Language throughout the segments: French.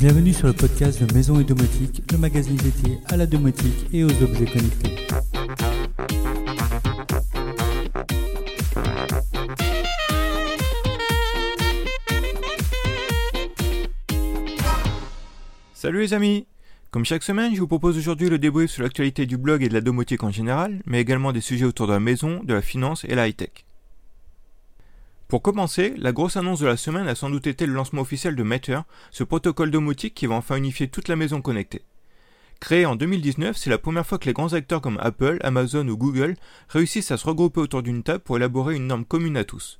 Bienvenue sur le podcast de Maison et Domotique, le magazine dédié à la domotique et aux objets connectés. Salut les amis Comme chaque semaine, je vous propose aujourd'hui le débrief sur l'actualité du blog et de la domotique en général, mais également des sujets autour de la maison, de la finance et la high-tech. Pour commencer, la grosse annonce de la semaine a sans doute été le lancement officiel de Matter, ce protocole domotique qui va enfin unifier toute la maison connectée. Créé en 2019, c'est la première fois que les grands acteurs comme Apple, Amazon ou Google réussissent à se regrouper autour d'une table pour élaborer une norme commune à tous.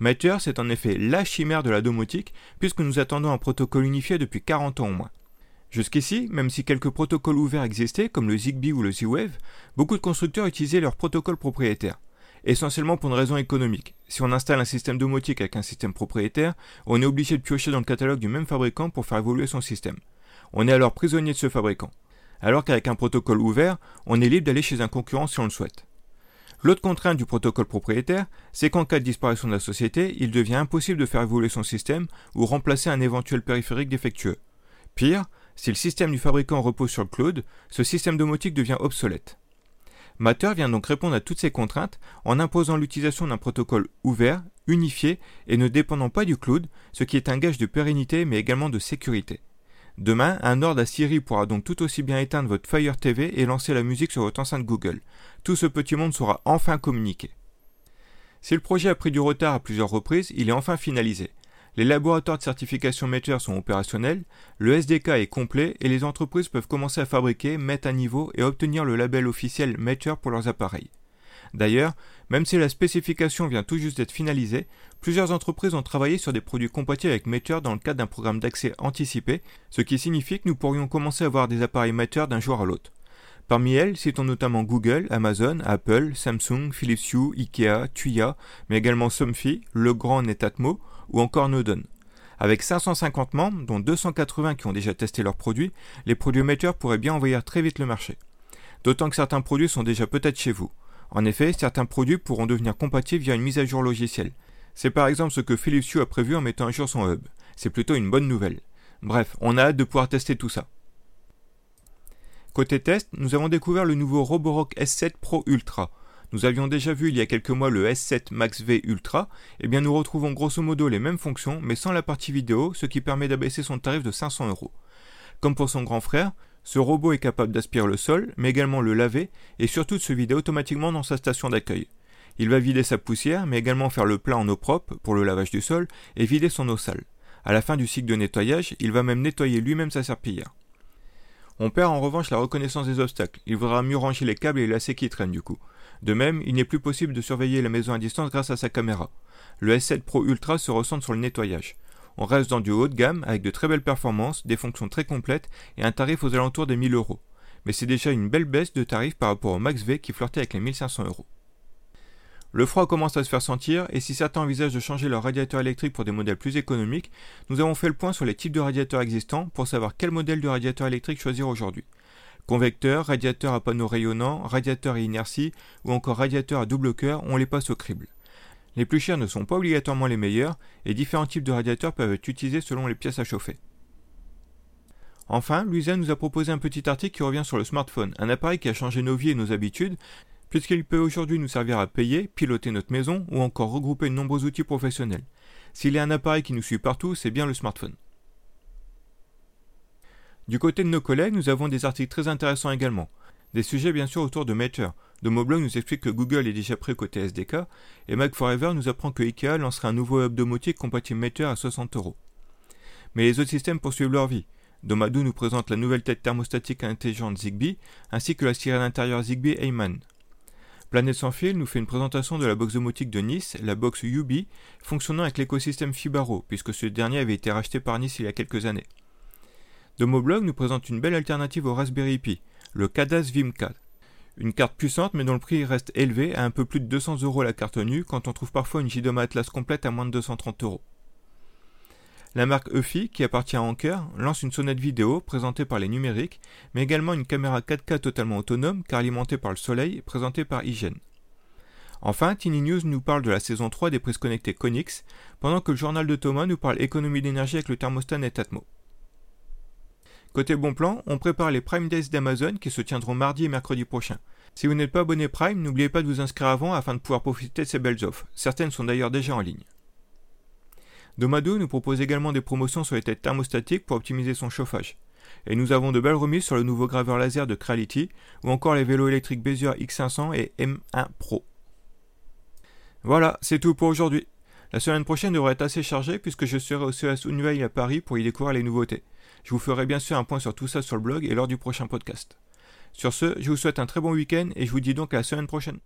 Matter, c'est en effet la chimère de la domotique, puisque nous attendons un protocole unifié depuis 40 ans au moins. Jusqu'ici, même si quelques protocoles ouverts existaient, comme le Zigbee ou le Z-Wave, beaucoup de constructeurs utilisaient leur protocole propriétaire essentiellement pour une raison économique. Si on installe un système domotique avec un système propriétaire, on est obligé de piocher dans le catalogue du même fabricant pour faire évoluer son système. On est alors prisonnier de ce fabricant. Alors qu'avec un protocole ouvert, on est libre d'aller chez un concurrent si on le souhaite. L'autre contrainte du protocole propriétaire, c'est qu'en cas de disparition de la société, il devient impossible de faire évoluer son système ou remplacer un éventuel périphérique défectueux. Pire, si le système du fabricant repose sur le cloud, ce système domotique devient obsolète. Matter vient donc répondre à toutes ces contraintes en imposant l'utilisation d'un protocole ouvert, unifié et ne dépendant pas du cloud, ce qui est un gage de pérennité mais également de sécurité. Demain, un ordre à Siri pourra donc tout aussi bien éteindre votre Fire TV et lancer la musique sur votre enceinte Google. Tout ce petit monde sera enfin communiqué. Si le projet a pris du retard à plusieurs reprises, il est enfin finalisé. Les laboratoires de certification Matter sont opérationnels, le SDK est complet et les entreprises peuvent commencer à fabriquer, mettre à niveau et obtenir le label officiel Matter pour leurs appareils. D'ailleurs, même si la spécification vient tout juste d'être finalisée, plusieurs entreprises ont travaillé sur des produits compatibles avec Matter dans le cadre d'un programme d'accès anticipé, ce qui signifie que nous pourrions commencer à avoir des appareils Matter d'un jour à l'autre. Parmi elles, citons notamment Google, Amazon, Apple, Samsung, Philips Hue, Ikea, Tuya, mais également Somfy, Legrand et Tatmo, ou encore Nodon. Avec 550 membres, dont 280 qui ont déjà testé leurs produits, les produits pourraient bien envahir très vite le marché. D'autant que certains produits sont déjà peut-être chez vous. En effet, certains produits pourront devenir compatibles via une mise à jour logicielle. C'est par exemple ce que Philips Hue a prévu en mettant à jour son hub. C'est plutôt une bonne nouvelle. Bref, on a hâte de pouvoir tester tout ça. Côté test, nous avons découvert le nouveau Roborock S7 Pro Ultra, nous avions déjà vu il y a quelques mois le S7 Max V Ultra, et eh bien nous retrouvons grosso modo les mêmes fonctions, mais sans la partie vidéo, ce qui permet d'abaisser son tarif de 500 euros. Comme pour son grand frère, ce robot est capable d'aspirer le sol, mais également le laver, et surtout de se vider automatiquement dans sa station d'accueil. Il va vider sa poussière, mais également faire le plein en eau propre pour le lavage du sol, et vider son eau sale. À la fin du cycle de nettoyage, il va même nettoyer lui-même sa serpillière. On perd en revanche la reconnaissance des obstacles, il faudra mieux ranger les câbles et les lacets qui traînent du coup. De même, il n'est plus possible de surveiller la maison à distance grâce à sa caméra. Le S7 Pro Ultra se ressent sur le nettoyage. On reste dans du haut de gamme avec de très belles performances, des fonctions très complètes et un tarif aux alentours des 1000 euros. Mais c'est déjà une belle baisse de tarif par rapport au Max V qui flirtait avec les 1500 euros. Le froid commence à se faire sentir et si certains envisagent de changer leur radiateur électrique pour des modèles plus économiques, nous avons fait le point sur les types de radiateurs existants pour savoir quel modèle de radiateur électrique choisir aujourd'hui. Convecteur, radiateur à panneau rayonnant, radiateur à inertie ou encore radiateur à double cœur, on les passe au crible. Les plus chers ne sont pas obligatoirement les meilleurs et différents types de radiateurs peuvent être utilisés selon les pièces à chauffer. Enfin, Luisa nous a proposé un petit article qui revient sur le smartphone, un appareil qui a changé nos vies et nos habitudes, puisqu'il peut aujourd'hui nous servir à payer, piloter notre maison ou encore regrouper de nombreux outils professionnels. S'il y a un appareil qui nous suit partout, c'est bien le smartphone. Du côté de nos collègues, nous avons des articles très intéressants également. Des sujets bien sûr autour de Matter. Domoblog nous explique que Google est déjà prêt côté SDK, et Mac Forever nous apprend que IKEA lancera un nouveau hub domotique compatible Matter à 60 euros. Mais les autres systèmes poursuivent leur vie. Domadou nous présente la nouvelle tête thermostatique intelligente Zigbee, ainsi que la sirène intérieure Zigbee Heyman. Planète sans fil nous fait une présentation de la box domotique de Nice, la box UB, fonctionnant avec l'écosystème Fibaro, puisque ce dernier avait été racheté par Nice il y a quelques années. Domoblog nous présente une belle alternative au Raspberry Pi, le Cadas Vim4. Une carte puissante mais dont le prix reste élevé à un peu plus de 200 euros la carte nue quand on trouve parfois une JDOMA Atlas complète à moins de 230 euros. La marque EFI, qui appartient à Anker, lance une sonnette vidéo présentée par les numériques, mais également une caméra 4K totalement autonome car alimentée par le soleil, présentée par Hygiene. Enfin, Tiny News nous parle de la saison 3 des prises connectées Konix, pendant que le journal de Thomas nous parle économie d'énergie avec le thermostat Netatmo. Côté bon plan, on prépare les Prime Days d'Amazon qui se tiendront mardi et mercredi prochain. Si vous n'êtes pas abonné Prime, n'oubliez pas de vous inscrire avant afin de pouvoir profiter de ces belles offres. Certaines sont d'ailleurs déjà en ligne. Domado nous propose également des promotions sur les têtes thermostatiques pour optimiser son chauffage. Et nous avons de belles remises sur le nouveau graveur laser de Creality ou encore les vélos électriques Bezier X500 et M1 Pro. Voilà, c'est tout pour aujourd'hui. La semaine prochaine devrait être assez chargée puisque je serai au CES Unveil à Paris pour y découvrir les nouveautés. Je vous ferai bien sûr un point sur tout ça sur le blog et lors du prochain podcast. Sur ce, je vous souhaite un très bon week-end et je vous dis donc à la semaine prochaine.